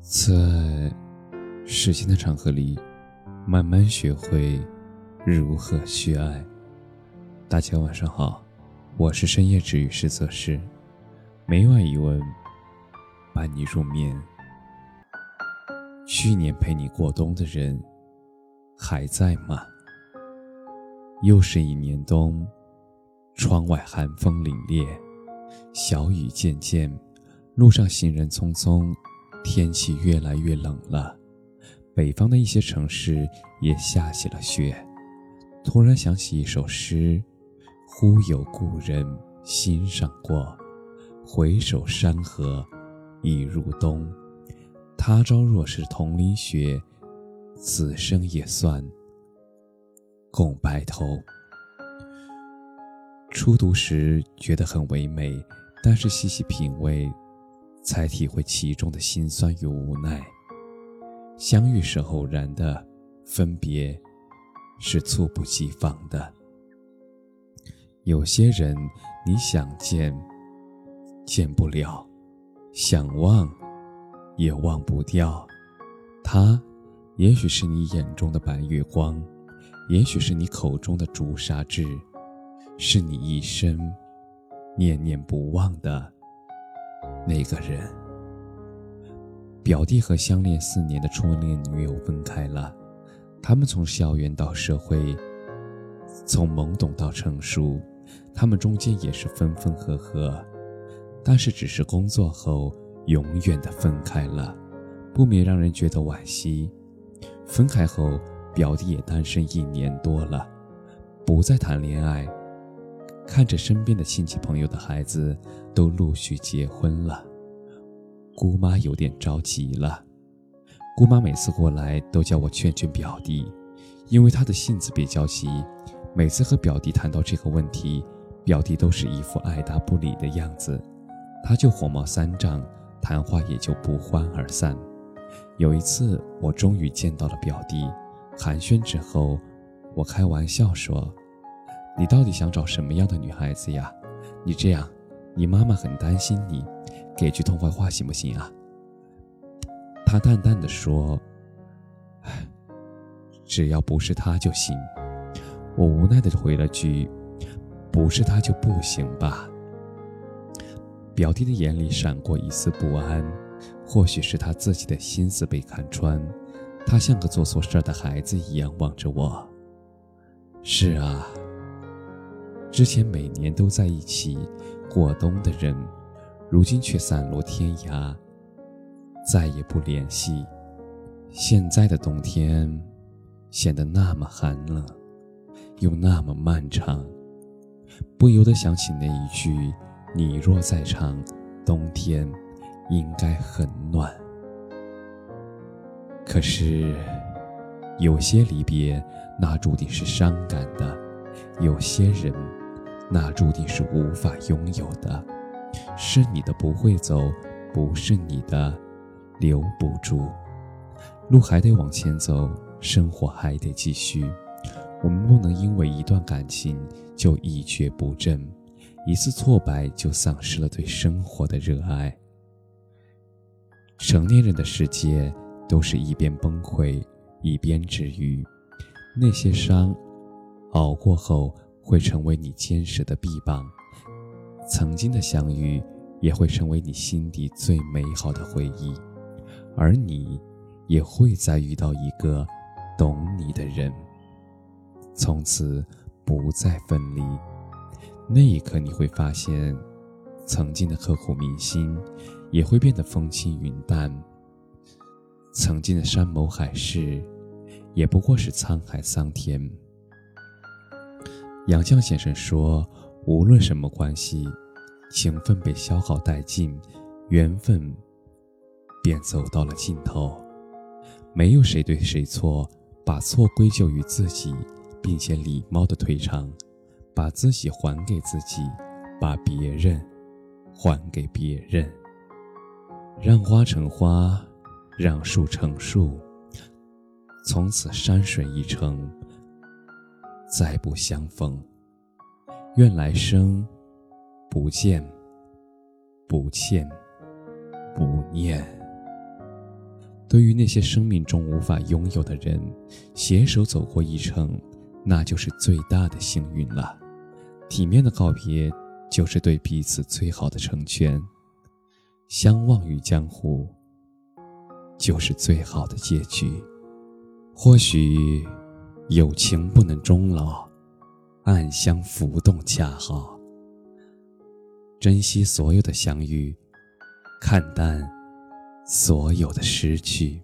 在时间的长河里，慢慢学会如何去爱。大家晚上好，我是深夜治愈师泽师，每晚一问，伴你入眠。去年陪你过冬的人还在吗？又是一年冬，窗外寒风凛冽，小雨渐渐，路上行人匆匆。天气越来越冷了，北方的一些城市也下起了雪。突然想起一首诗：“忽有故人心上过，回首山河已入冬。他朝若是同淋雪，此生也算共白头。”初读时觉得很唯美，但是细细品味。才体会其中的辛酸与无奈。相遇是偶然的，分别是猝不及防的。有些人你想见，见不了；想忘，也忘不掉。他，也许是你眼中的白月光，也许是你口中的朱砂痣，是你一生念念不忘的。那个人，表弟和相恋四年的初恋女友分开了。他们从校园到社会，从懵懂到成熟，他们中间也是分分合合，但是只是工作后永远的分开了，不免让人觉得惋惜。分开后，表弟也单身一年多了，不再谈恋爱。看着身边的亲戚朋友的孩子都陆续结婚了，姑妈有点着急了。姑妈每次过来都叫我劝劝表弟，因为他的性子比较急，每次和表弟谈到这个问题，表弟都是一副爱答不理的样子，他就火冒三丈，谈话也就不欢而散。有一次，我终于见到了表弟，寒暄之后，我开玩笑说。你到底想找什么样的女孩子呀？你这样，你妈妈很担心你，给句痛快话行不行啊？他淡淡的说：“唉，只要不是他就行。”我无奈的回了句：“不是他就不行吧？”表弟的眼里闪过一丝不安，或许是他自己的心思被看穿，他像个做错事的孩子一样望着我。是啊。之前每年都在一起过冬的人，如今却散落天涯，再也不联系。现在的冬天显得那么寒冷，又那么漫长，不由得想起那一句：“你若在场，冬天应该很暖。”可是，有些离别，那注定是伤感的；有些人。那注定是无法拥有的，是你的不会走，不是你的留不住。路还得往前走，生活还得继续。我们不能因为一段感情就一蹶不振，一次挫败就丧失了对生活的热爱。成年人的世界都是一边崩溃一边治愈，那些伤熬过后。会成为你坚实的臂膀，曾经的相遇也会成为你心底最美好的回忆，而你也会再遇到一个懂你的人，从此不再分离。那一刻，你会发现，曾经的刻骨铭心也会变得风轻云淡，曾经的山盟海誓也不过是沧海桑田。杨绛先生说：“无论什么关系，情分被消耗殆尽，缘分便走到了尽头。没有谁对谁错，把错归咎于自己，并且礼貌的退场，把自己还给自己，把别人还给别人。让花成花，让树成树，从此山水一程。”再不相逢，愿来生不见、不欠、不念。对于那些生命中无法拥有的人，携手走过一程，那就是最大的幸运了。体面的告别，就是对彼此最好的成全。相忘于江湖，就是最好的结局。或许，友情不能终老，暗香浮动恰好。珍惜所有的相遇，看淡。所有的失去，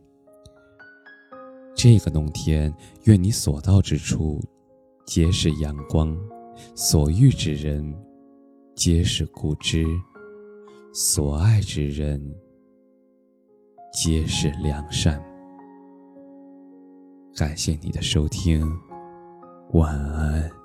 这个冬天，愿你所到之处皆是阳光，所遇之人皆是故知，所爱之人皆是良善。感谢你的收听，晚安。